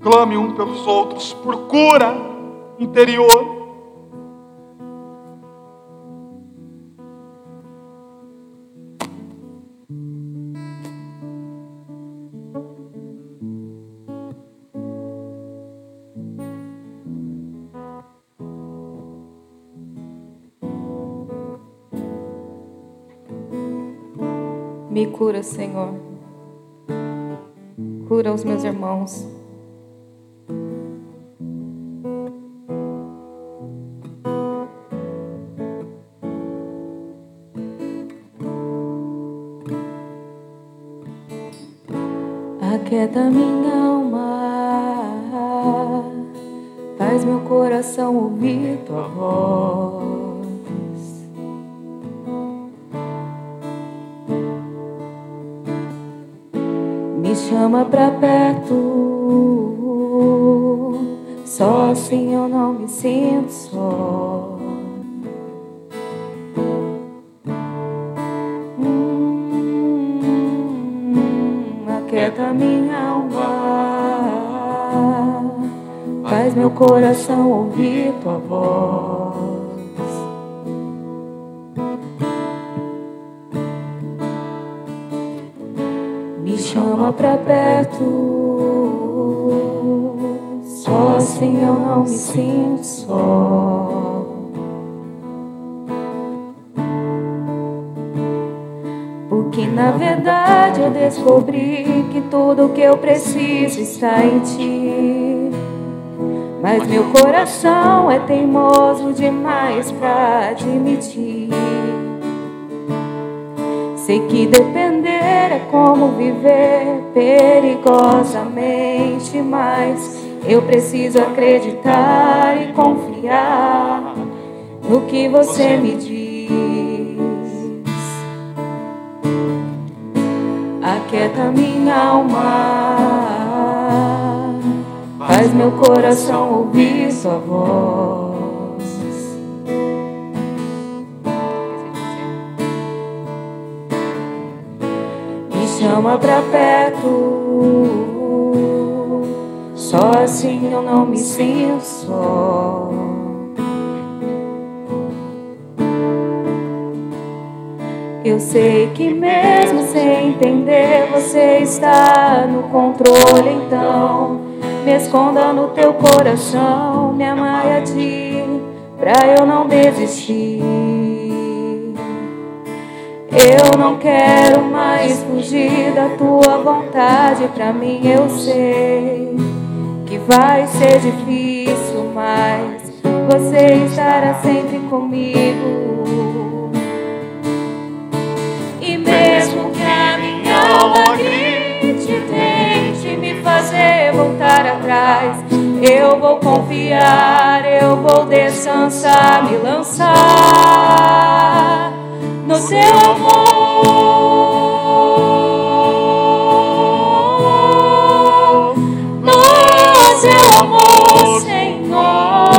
Clame um pelos outros por cura interior. Me cura, Senhor. Cura os meus irmãos. Aquieta minha alma, faz meu coração ouvir tua voz. Chama pra perto. Só assim eu não me sinto só. Hum, aquieta minha alma, faz meu coração ouvir tua voz. Chama pra perto. Só assim eu não me sinto só. Porque na verdade eu descobri que tudo que eu preciso está em ti. Mas meu coração é teimoso demais pra admitir. Sei que depender é como viver perigosamente, mas eu preciso acreditar e confiar no que você me diz. Aquieta minha alma, faz meu coração ouvir sua voz. Chama pra perto. Só assim eu não me sinto só. Eu sei que mesmo sem entender, você está no controle. Então, me esconda no teu coração, me amaia ti, pra eu não desistir. Eu não quero mais fugir da tua vontade. Pra mim eu sei que vai ser difícil, mas você estará sempre comigo. E mesmo que a minha alma grite, tente me fazer voltar atrás, eu vou confiar, eu vou descansar, me lançar no seu amor, no seu amor, Senhor.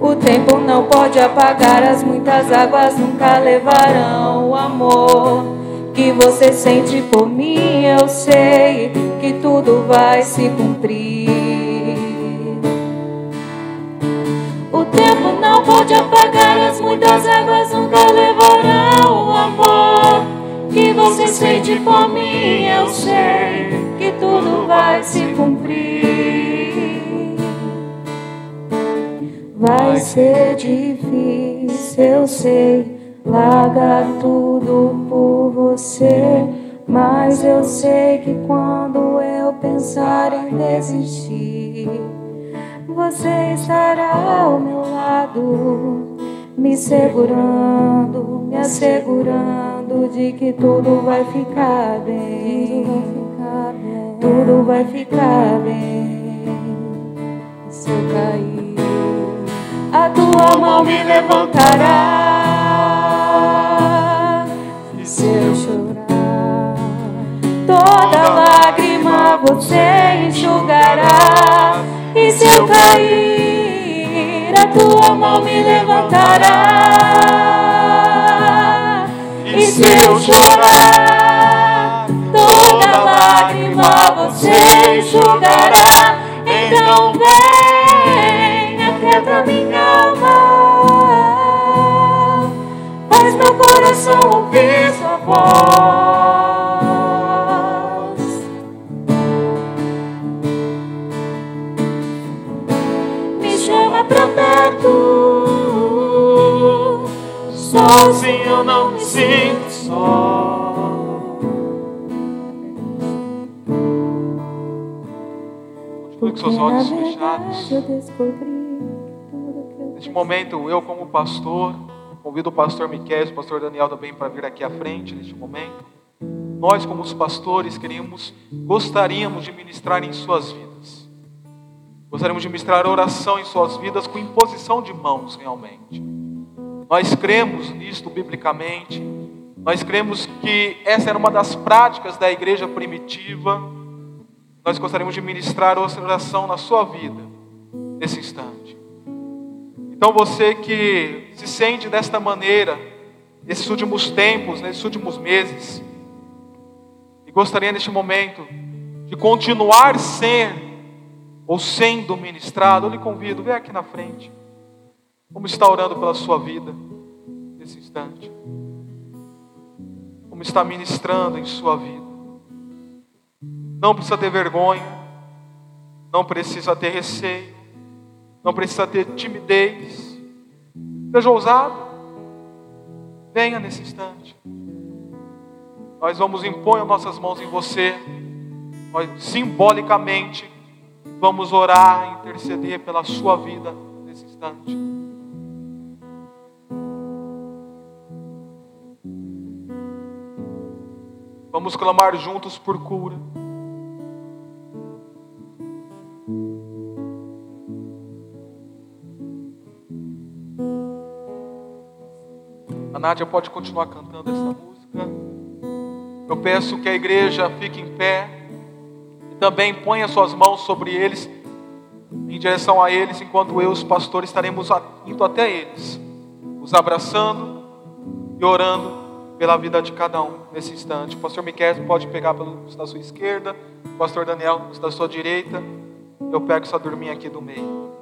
O tempo não pode apagar, as muitas águas nunca levarão o amor que você sente por mim. Eu sei que tudo vai se cumprir. Tempo não pode apagar as muitas águas, nunca levarão o amor que você sente por mim. Eu sei que tudo vai se cumprir. Vai ser difícil, eu sei, largar tudo por você. Mas eu sei que quando eu pensar em desistir você estará ao meu lado, me segurando, me assegurando de que tudo vai ficar bem. tudo vai ficar bem. Se eu cair, a tua mão me levantará. E se eu chorar, toda lágrima você enxugará. E se eu cair, a tua mão me levantará. E se eu chorar, toda lágrima você enxugará. Então vem, aquieta minha alma. Faz meu coração ouvir sua voz. Com seus olhos fechados. Neste momento, eu como pastor, convido o pastor Miquel e o pastor Daniel também para vir aqui à frente neste momento. Nós, como os pastores, queríamos, gostaríamos de ministrar em suas vidas. Gostaríamos de ministrar oração em suas vidas com imposição de mãos, realmente. Nós cremos nisto biblicamente. Nós cremos que essa era uma das práticas da igreja primitiva. Nós gostaríamos de ministrar oração na sua vida, nesse instante. Então você que se sente desta maneira, nesses últimos tempos, nesses últimos meses, e gostaria neste momento de continuar ser ou sendo ministrado, eu lhe convido, vem aqui na frente. Vamos estar orando pela sua vida nesse instante. Vamos estar ministrando em sua vida. Não precisa ter vergonha, não precisa ter receio, não precisa ter timidez. Seja ousado. Venha nesse instante. Nós vamos impor as nossas mãos em você. Nós simbolicamente vamos orar, interceder pela sua vida nesse instante. Vamos clamar juntos por cura. Nádia pode continuar cantando essa música. Eu peço que a igreja fique em pé e também ponha suas mãos sobre eles, em direção a eles, enquanto eu, os pastores, estaremos indo até eles, os abraçando e orando pela vida de cada um nesse instante. O pastor Miquel pode pegar pelo da sua esquerda, o pastor Daniel da sua direita. Eu pego essa dorminha aqui do meio.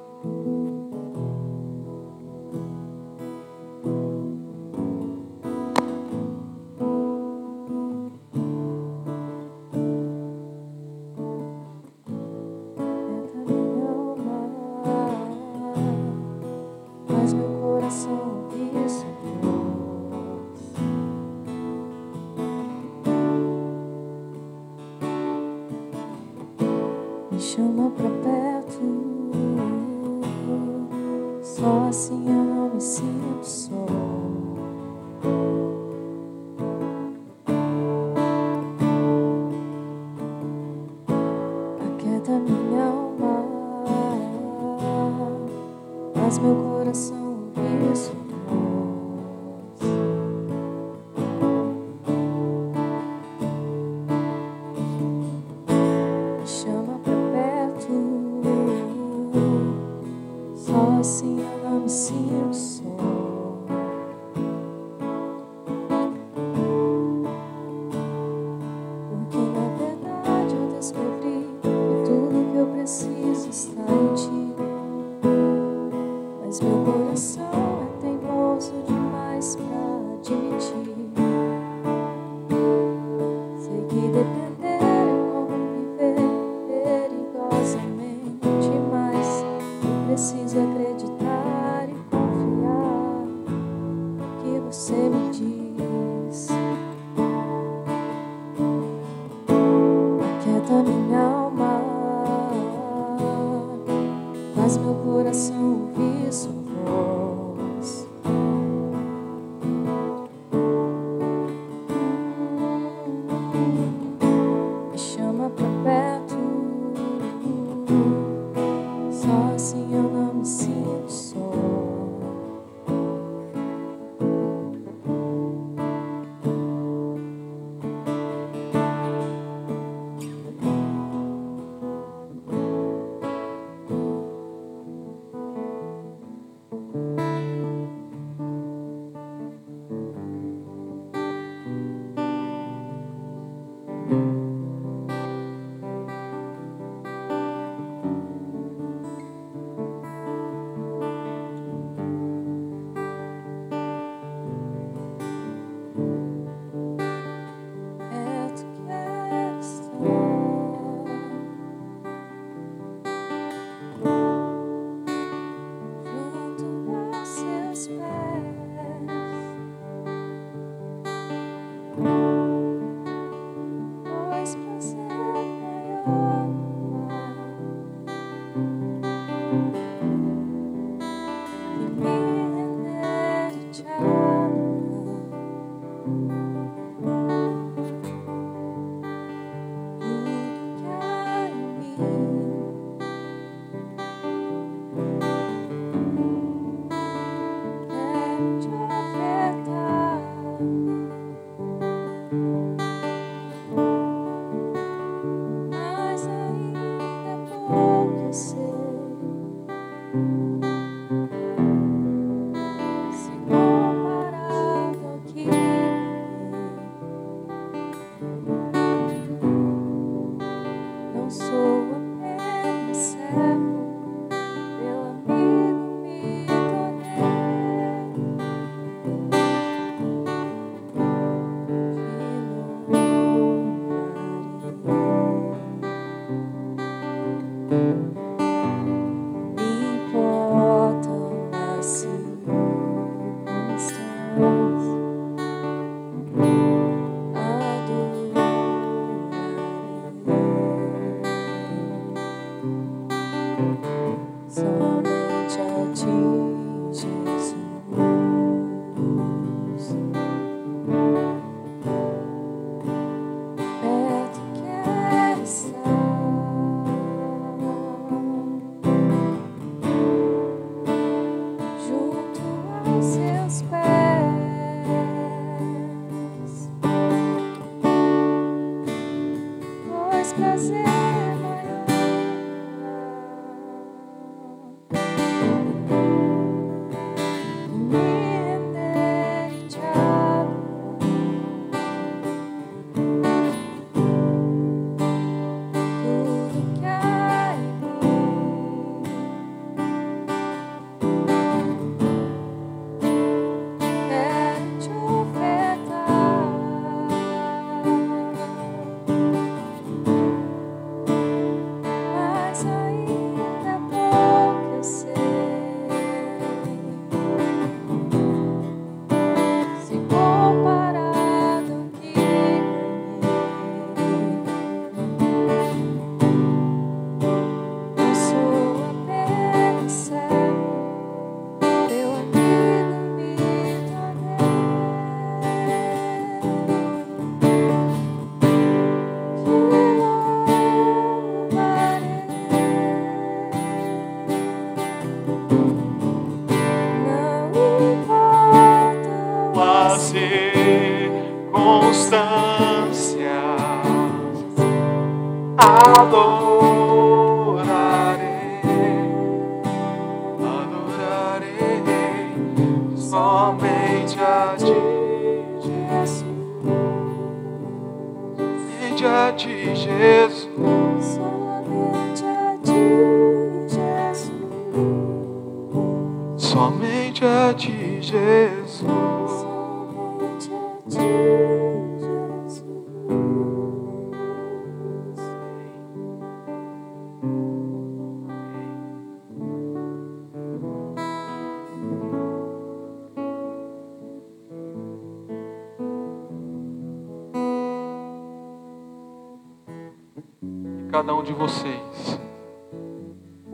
Cada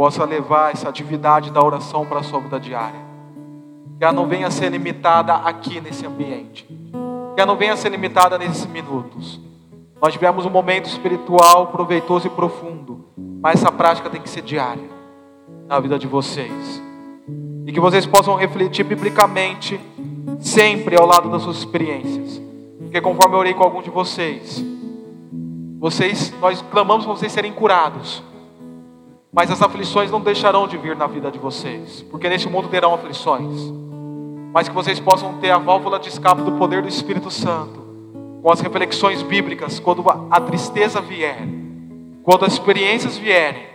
possa levar essa atividade da oração para a sua vida diária. Que ela não venha a ser limitada aqui nesse ambiente. Que ela não venha a ser limitada nesses minutos. Nós tivemos um momento espiritual proveitoso e profundo, mas essa prática tem que ser diária na vida de vocês. E que vocês possam refletir biblicamente sempre ao lado das suas experiências. Porque conforme eu orei com algum de vocês, vocês, nós clamamos para vocês serem curados. Mas as aflições não deixarão de vir na vida de vocês, porque neste mundo terão aflições. Mas que vocês possam ter a válvula de escape do poder do Espírito Santo, com as reflexões bíblicas, quando a tristeza vier, quando as experiências vierem,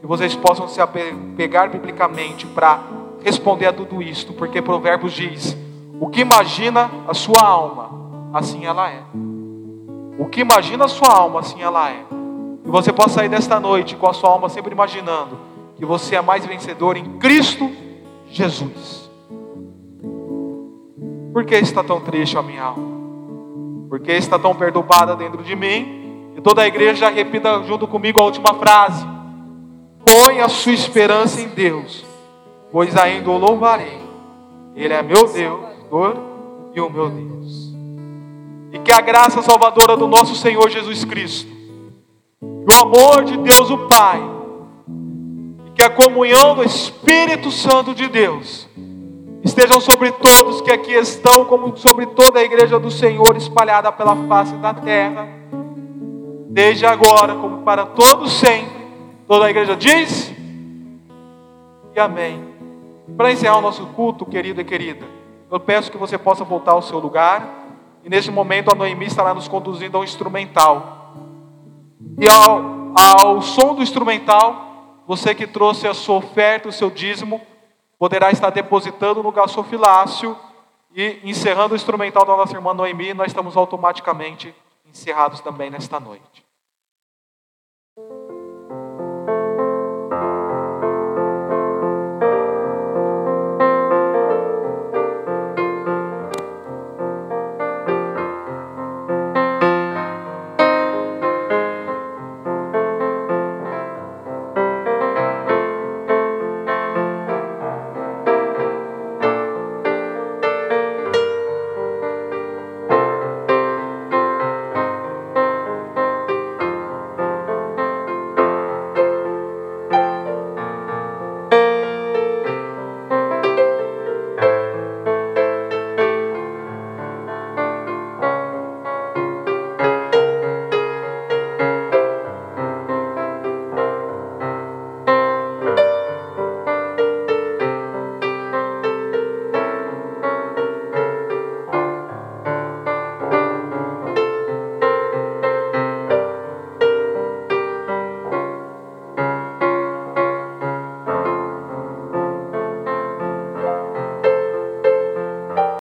que vocês possam se apegar biblicamente para responder a tudo isto, porque Provérbios diz: o que imagina a sua alma, assim ela é. O que imagina a sua alma, assim ela é. Que você possa sair desta noite com a sua alma sempre imaginando que você é mais vencedor em Cristo Jesus. Por que está tão triste a minha alma? Por que está tão perturbada dentro de mim? E toda a igreja repita junto comigo a última frase. Põe a sua esperança em Deus, pois ainda o louvarei. Ele é meu Deus e o meu Deus e que a graça salvadora do nosso Senhor Jesus Cristo, que o amor de Deus o Pai, e que a comunhão do Espírito Santo de Deus estejam sobre todos que aqui estão, como sobre toda a igreja do Senhor espalhada pela face da terra, desde agora, como para todos sempre. Toda a igreja diz e amém. Para encerrar o nosso culto, querido e querida, eu peço que você possa voltar ao seu lugar. E neste momento a Noemi estará nos conduzindo ao instrumental. E ao, ao som do instrumental, você que trouxe a sua oferta, o seu dízimo, poderá estar depositando no gasofilácio e encerrando o instrumental da nossa irmã Noemi, nós estamos automaticamente encerrados também nesta noite.